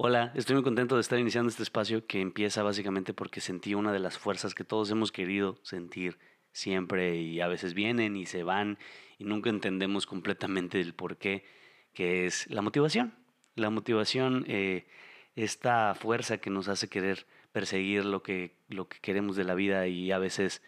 Hola, estoy muy contento de estar iniciando este espacio que empieza básicamente porque sentí una de las fuerzas que todos hemos querido sentir siempre y a veces vienen y se van y nunca entendemos completamente el por qué, que es la motivación. La motivación, eh, esta fuerza que nos hace querer perseguir lo que, lo que queremos de la vida y a veces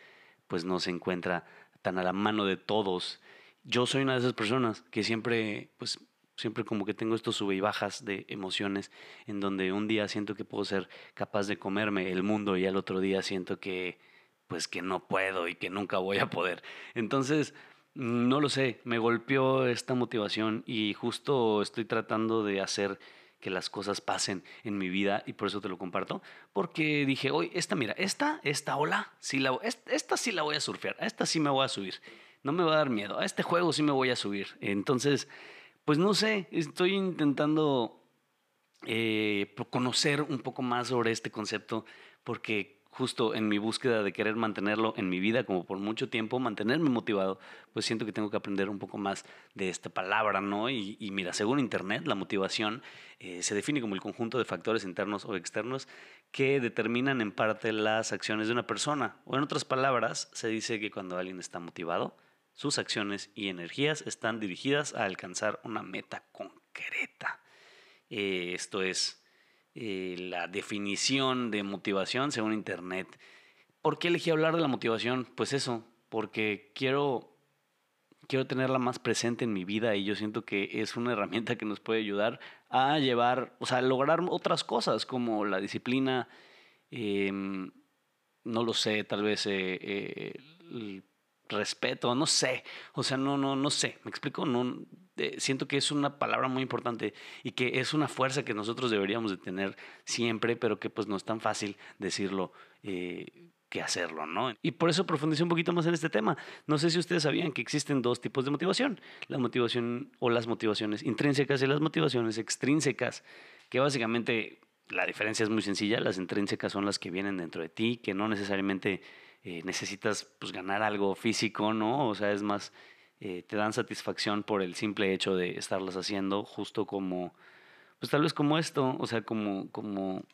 pues no se encuentra tan a la mano de todos. Yo soy una de esas personas que siempre pues Siempre como que tengo estos sube y bajas de emociones en donde un día siento que puedo ser capaz de comerme el mundo y al otro día siento que pues que no puedo y que nunca voy a poder. Entonces, no lo sé, me golpeó esta motivación y justo estoy tratando de hacer que las cosas pasen en mi vida y por eso te lo comparto, porque dije, hoy esta mira, esta esta ola, sí la esta sí la voy a surfear, a esta sí me voy a subir. No me va a dar miedo, a este juego sí me voy a subir. Entonces, pues no sé, estoy intentando eh, conocer un poco más sobre este concepto porque justo en mi búsqueda de querer mantenerlo en mi vida como por mucho tiempo, mantenerme motivado, pues siento que tengo que aprender un poco más de esta palabra, ¿no? Y, mira, según Internet, la motivación eh, se define como el conjunto de factores internos o externos que determinan en parte las acciones de una persona. O en otras palabras, se dice que cuando alguien está motivado, sus acciones y energías están dirigidas a alcanzar una meta concreta. Eh, esto es eh, la definición de motivación según Internet. ¿Por qué elegí hablar de la motivación? Pues eso, porque quiero, quiero tenerla más presente en mi vida y yo siento que es una herramienta que nos puede ayudar a llevar, o sea, a lograr otras cosas como la disciplina, em, no lo sé, tal vez eh, respeto, no sé, o sea, no, no, no sé, me explico, no, eh, siento que es una palabra muy importante y que es una fuerza que nosotros deberíamos de tener siempre, pero que pues no es tan fácil decirlo. Eh, que hacerlo, ¿no? Y por eso profundicé un poquito más en este tema. No sé si ustedes sabían que existen dos tipos de motivación, la motivación o las motivaciones intrínsecas y las motivaciones extrínsecas, que básicamente la diferencia es muy sencilla, las intrínsecas son las que vienen dentro de ti, que no necesariamente eh, necesitas pues, ganar algo físico, ¿no? O sea, es más, eh, te dan satisfacción por el simple hecho de estarlas haciendo, justo como, pues tal vez como esto, o sea, como, como,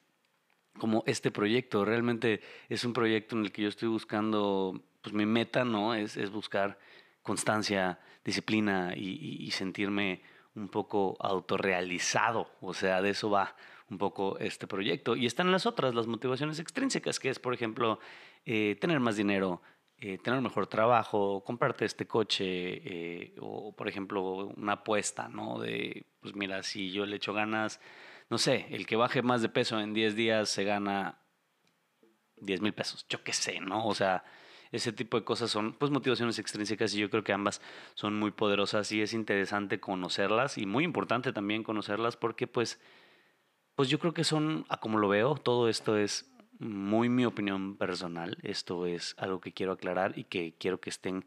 como este proyecto. Realmente es un proyecto en el que yo estoy buscando, pues mi meta, ¿no? Es, es buscar constancia, disciplina y, y sentirme un poco autorrealizado, o sea, de eso va un poco este proyecto. Y están las otras, las motivaciones extrínsecas, que es, por ejemplo, eh, tener más dinero, eh, tener mejor trabajo, comprarte este coche, eh, o por ejemplo, una apuesta, ¿no? De, pues mira, si yo le echo ganas, no sé, el que baje más de peso en 10 días se gana 10 mil pesos, yo qué sé, ¿no? O sea, ese tipo de cosas son pues motivaciones extrínsecas y yo creo que ambas son muy poderosas y es interesante conocerlas y muy importante también conocerlas porque pues pues yo creo que son, a como lo veo, todo esto es muy mi opinión personal. Esto es algo que quiero aclarar y que quiero que estén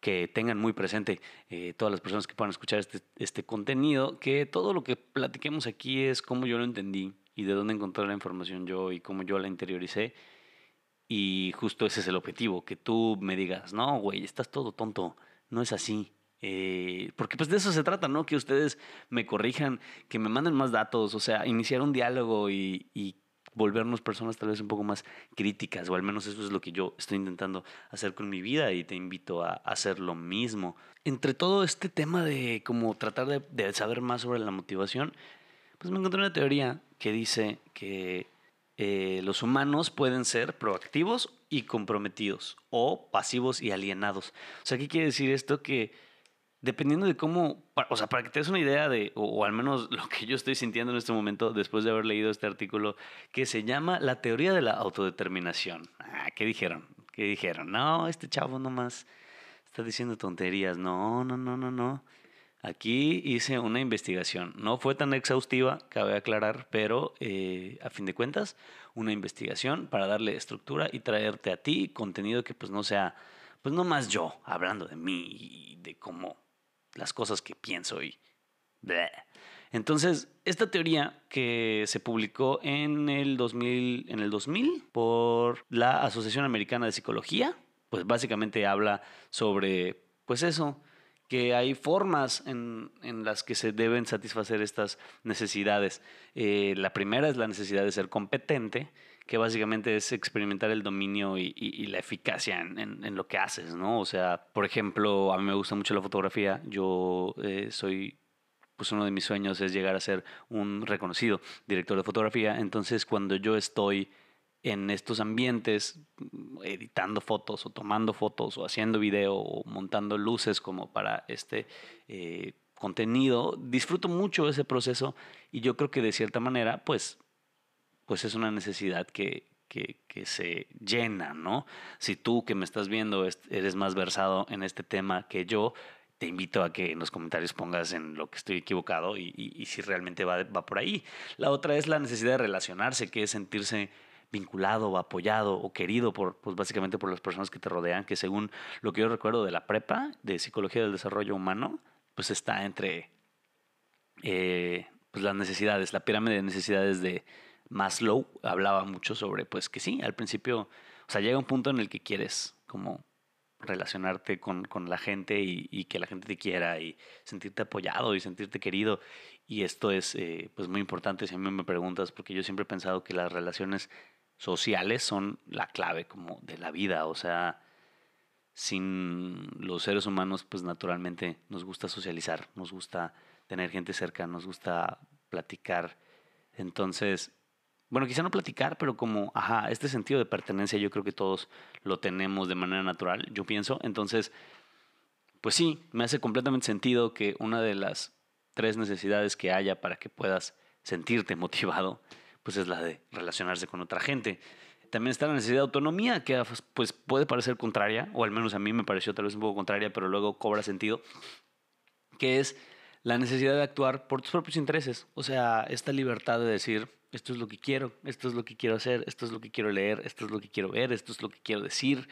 que tengan muy presente eh, todas las personas que puedan escuchar este, este contenido, que todo lo que platiquemos aquí es cómo yo lo entendí y de dónde encontré la información yo y cómo yo la interioricé. Y justo ese es el objetivo, que tú me digas, no, güey, estás todo tonto, no es así. Eh, porque pues de eso se trata, ¿no? Que ustedes me corrijan, que me manden más datos, o sea, iniciar un diálogo y, y volvernos personas tal vez un poco más críticas, o al menos eso es lo que yo estoy intentando hacer con mi vida y te invito a hacer lo mismo. Entre todo este tema de como tratar de, saber más sobre la motivación, pues me encontré una teoría que dice que eh, los humanos pueden ser proactivos y comprometidos o pasivos y alienados. O sea, ¿qué quiere decir esto? Que dependiendo de cómo, o sea, para que te des una idea de, o, al menos lo que yo estoy sintiendo en este momento después de haber leído este artículo, que se llama La teoría de la autodeterminación. Ah, ¿qué dijeron? ¿Qué dijeron? No, este chavo nomás está diciendo tonterías. No, no, no, no, no. Aquí hice una investigación. No fue tan exhaustiva, cabe aclarar, pero eh, a fin de cuentas, una investigación para darle estructura y traerte a ti contenido que pues no sea, pues no más yo hablando de mí y de cómo las cosas que pienso y... Entonces, esta teoría que se publicó en el, 2000, en el 2000 por la Asociación Americana de Psicología, pues básicamente habla sobre, pues eso, que hay formas en, las que se deben satisfacer estas necesidades. Eh, la primera es la necesidad de ser competente, que básicamente es experimentar el dominio y, la eficacia en, lo que haces, ¿no? O sea, por ejemplo, a mí me gusta mucho la fotografía, yo eh, soy pues uno de mis sueños es llegar a ser un reconocido director de fotografía. Entonces, cuando yo estoy en estos ambientes, editando fotos o tomando fotos o haciendo video o montando luces como para este eh, contenido, disfruto mucho ese proceso y yo creo que de cierta manera, pues, pues es una necesidad que, que, se llena, ¿no? Si tú que me estás viendo eres más versado en este tema que yo, te invito a que en los comentarios pongas en lo que estoy equivocado y, y, si realmente va, va, por ahí. La otra es la necesidad de relacionarse, que es sentirse vinculado o apoyado o querido por, pues básicamente por las personas que te rodean, que según lo que yo recuerdo de la prepa, de Psicología del Desarrollo Humano, pues está entre eh, pues las necesidades, la pirámide de necesidades de Maslow hablaba mucho sobre, pues que sí, al principio, o sea, llega un punto en el que quieres como relacionarte con, con la gente y, que la gente te quiera y sentirte apoyado y sentirte querido. Y esto es eh, pues muy importante si a mí me preguntas, porque yo siempre he pensado que las relaciones sociales son la clave como de la vida. O sea, sin los seres humanos, pues naturalmente nos gusta socializar, nos gusta tener gente cerca, nos gusta platicar. Entonces, bueno, quizá no platicar, pero como, ajá, este sentido de pertenencia yo creo que todos lo tenemos de manera natural, yo pienso. Entonces, pues sí, me hace completamente sentido que una de las tres necesidades que haya para que puedas sentirte motivado, pues es la de relacionarse con otra gente. También está la necesidad de autonomía, que pues puede parecer contraria, o al menos a mí me pareció tal vez un poco contraria, pero luego cobra sentido, que es la necesidad de actuar por tus propios intereses. O sea, esta libertad de decir, esto es lo que quiero, esto es lo que quiero hacer, esto es lo que quiero leer, esto es lo que quiero ver, esto es lo que quiero decir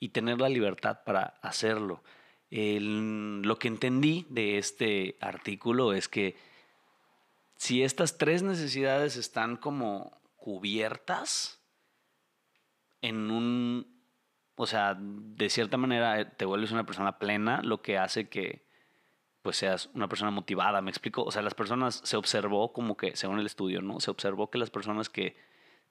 y tener la libertad para hacerlo. lo que entendí de este artículo es que si estas tres necesidades están como cubiertas en un, o sea, de cierta manera eh, te vuelves una persona plena, lo que hace que pues seas una persona motivada, me explico. O sea, las personas se observó como que, según el estudio, ¿no? Se observó que las personas que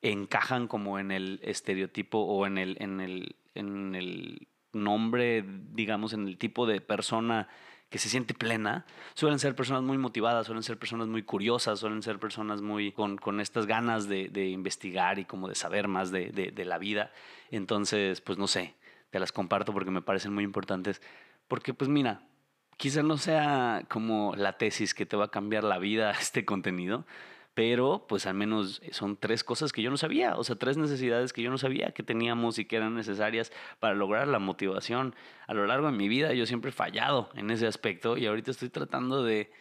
encajan como en el estereotipo o en el, en el, en el nombre, digamos, en el tipo de persona que se siente plena, suelen ser personas muy motivadas, suelen ser personas muy curiosas, suelen ser personas muy con, con estas ganas de, de, investigar y como de saber más de, de, de la vida. Entonces, pues no sé, te las comparto porque me parecen muy importantes. Porque pues mira, quizá no sea como la tesis que te va a cambiar la vida este contenido, pero pues al menos son tres cosas que yo no sabía, o sea, tres necesidades que yo no sabía que teníamos y que eran necesarias para lograr la motivación. A lo largo de mi vida yo siempre he fallado en ese aspecto y ahorita estoy tratando de,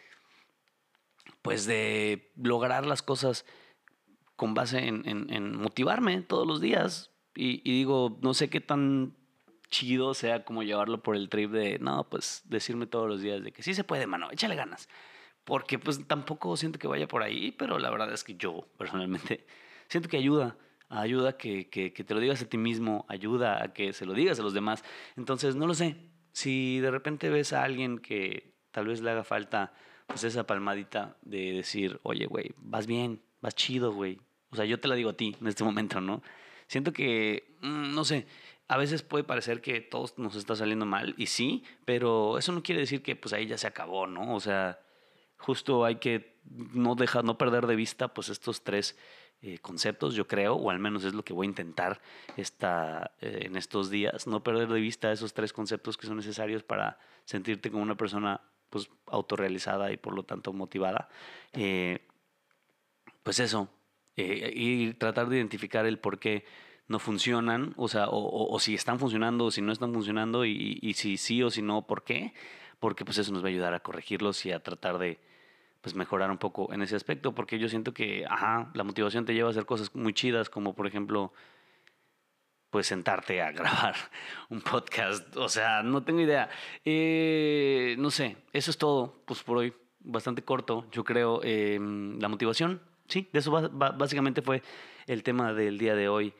pues de lograr las cosas con base en, motivarme todos los días. y digo, no sé qué tan chido sea como llevarlo por el trip de, no, pues decirme todos los días de que sí se puede, mano, échale ganas. Porque pues tampoco siento que vaya por ahí, pero la verdad es que yo personalmente siento que ayuda, ayuda que, que, que te lo digas a ti mismo, ayuda a que se lo digas a los demás. Entonces, no lo sé, si de repente ves a alguien que tal vez le haga falta pues esa palmadita de decir, oye, güey, vas bien, vas chido, güey. O sea, yo te la digo a ti en este momento, ¿no? Siento que, mm, no sé, a veces puede parecer que todo nos está saliendo mal, y sí, pero eso no quiere decir que pues ahí ya se acabó, ¿no? O sea, justo hay que no dejar, no perder de vista pues estos tres eh, conceptos, yo creo, o al menos es lo que voy a intentar esta, eh, en estos días, no perder de vista esos tres conceptos que son necesarios para sentirte como una persona pues autorrealizada y por lo tanto motivada. Eh, pues eso, y tratar de identificar el por qué no funcionan, o sea, o, si están funcionando o si no están funcionando y, y, si sí o si no, ¿por qué? Porque pues eso nos va a ayudar a corregirlos y a tratar de pues mejorar un poco en ese aspecto, porque yo siento que, ajá, la motivación te lleva a hacer cosas muy chidas, como por ejemplo, pues sentarte a grabar un podcast, o sea, no tengo idea. Eh, no sé, eso es todo, pues por hoy, bastante corto, yo creo. Em, la motivación, sí, de eso básicamente fue el tema del día de hoy.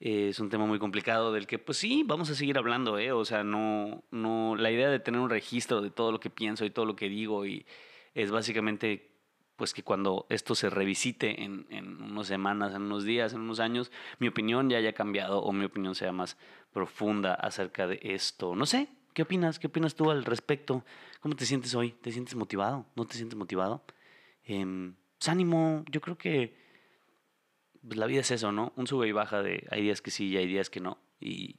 Es un tema muy complicado del que, pues sí, vamos a seguir hablando, ¿eh? O sea, no, no, la idea de tener un registro de todo lo que pienso y todo lo que digo y es básicamente, pues que cuando esto se revisite en, en unas semanas, en unos días, en unos años, mi opinión ya haya cambiado o mi opinión sea más profunda acerca de esto. No sé, ¿qué opinas? ¿Qué opinas tú al respecto? ¿Cómo te sientes hoy? ¿Te sientes motivado? ¿No te sientes motivado? Eh, pues ánimo, yo creo que pues la vida es eso, ¿no? Un sube y baja de hay días que sí y hay días que no. Y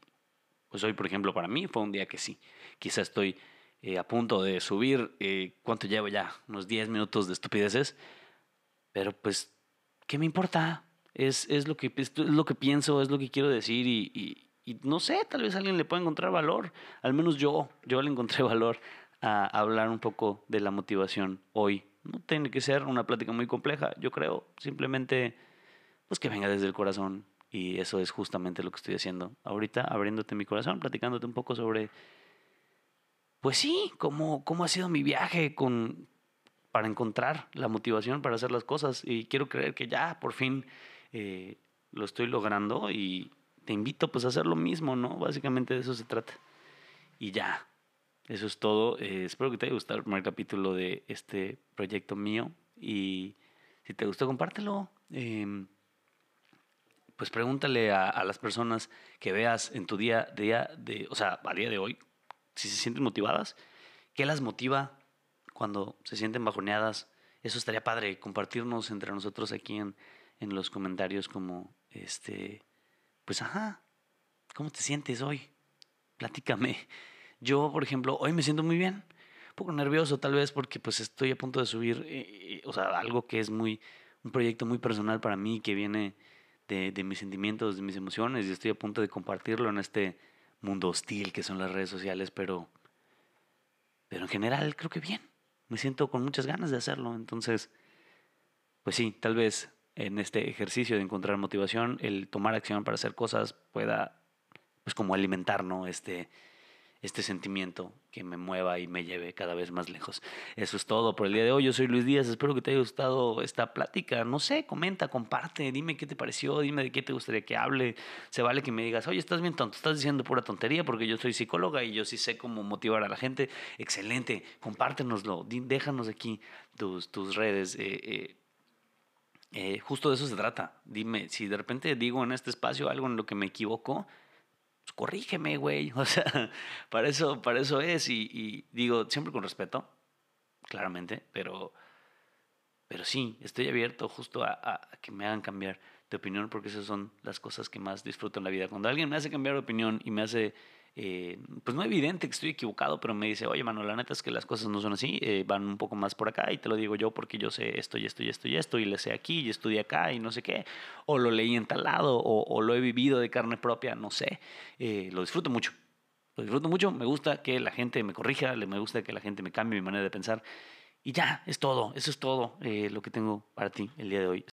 pues hoy, por ejemplo, para mí fue un día que sí. Quizá estoy eh, a punto de subir, eh, ¿cuánto llevo ya? Unos 10 minutos de estupideces. Pero pues, ¿qué me importa? Es, es, lo, que, es lo que pienso, es lo que quiero decir y, y, no sé, tal vez alguien le pueda encontrar valor. Al menos yo, yo le encontré valor a hablar un poco de la motivación hoy. No tiene que ser una plática muy compleja, yo creo. Simplemente pues que venga desde el corazón. Y eso es justamente lo que estoy haciendo ahorita, abriéndote mi corazón, platicándote un poco sobre, pues sí, cómo, cómo ha sido mi viaje con, para encontrar la motivación para hacer las cosas. Y quiero creer que ya, por fin, eh, lo estoy logrando y te invito pues a hacer lo mismo, ¿no? Básicamente de eso se trata. Y ya, eso es todo. Eh, espero que te haya gustado el primer capítulo de este proyecto mío. Y si te gustó, compártelo. Eh, pues pregúntale a, las personas que veas en tu día, día de, o sea, a día de hoy, si se sienten motivadas, qué las motiva cuando se sienten bajoneadas. Eso estaría padre, compartirnos entre nosotros aquí en, en los comentarios como, este, pues ajá, ¿cómo te sientes hoy? Platícame. Yo, por ejemplo, hoy me siento muy bien, un poco nervioso tal vez porque pues estoy a punto de subir, eh, eh, o sea, algo que es muy, un proyecto muy personal para mí que viene de, mis sentimientos, de mis emociones y estoy a punto de compartirlo en este mundo hostil que son las redes sociales, pero, pero en general creo que bien. Me siento con muchas ganas de hacerlo. Entonces, pues sí, tal vez en este ejercicio de encontrar motivación, el tomar acción para hacer cosas pueda, pues como alimentar, ¿no? Este, este sentimiento que me mueva y me lleve cada vez más lejos. Eso es todo por el día de hoy. Yo soy Luis Díaz, espero que te haya gustado esta plática. No sé, comenta, comparte, dime qué te pareció, dime de qué te gustaría que hable. Se vale que me digas, oye, estás bien tonto, estás diciendo pura tontería porque yo soy psicóloga y yo sí sé cómo motivar a la gente. Excelente, compártenoslo, déjanos aquí tus, tus redes. Eh, eh, eh, justo de eso se trata. Dime, si de repente digo en este espacio algo en lo que me equivoco, pues, corrígeme, güey. O sea, para eso, para eso es. Y, digo, siempre con respeto, claramente, pero, pero sí, estoy abierto justo a, a, que me hagan cambiar de opinión porque esas son las cosas que más disfruto en la vida. Cuando alguien me hace cambiar de opinión y me hace eh, pues no evidente que estoy equivocado, pero me dice, oye, mano, la neta es que las cosas no son así, eh, van un poco más por acá y te lo digo yo porque yo sé esto y esto y esto y esto y le sé aquí y estudié acá y no sé qué, o lo leí en tal lado o, lo he vivido de carne propia, no sé, eh, lo disfruto mucho. Lo disfruto mucho, me gusta que la gente me corrija, me gusta que la gente me cambie mi manera de pensar. Y ya, es todo, eso es todo lo que tengo para ti el día de hoy.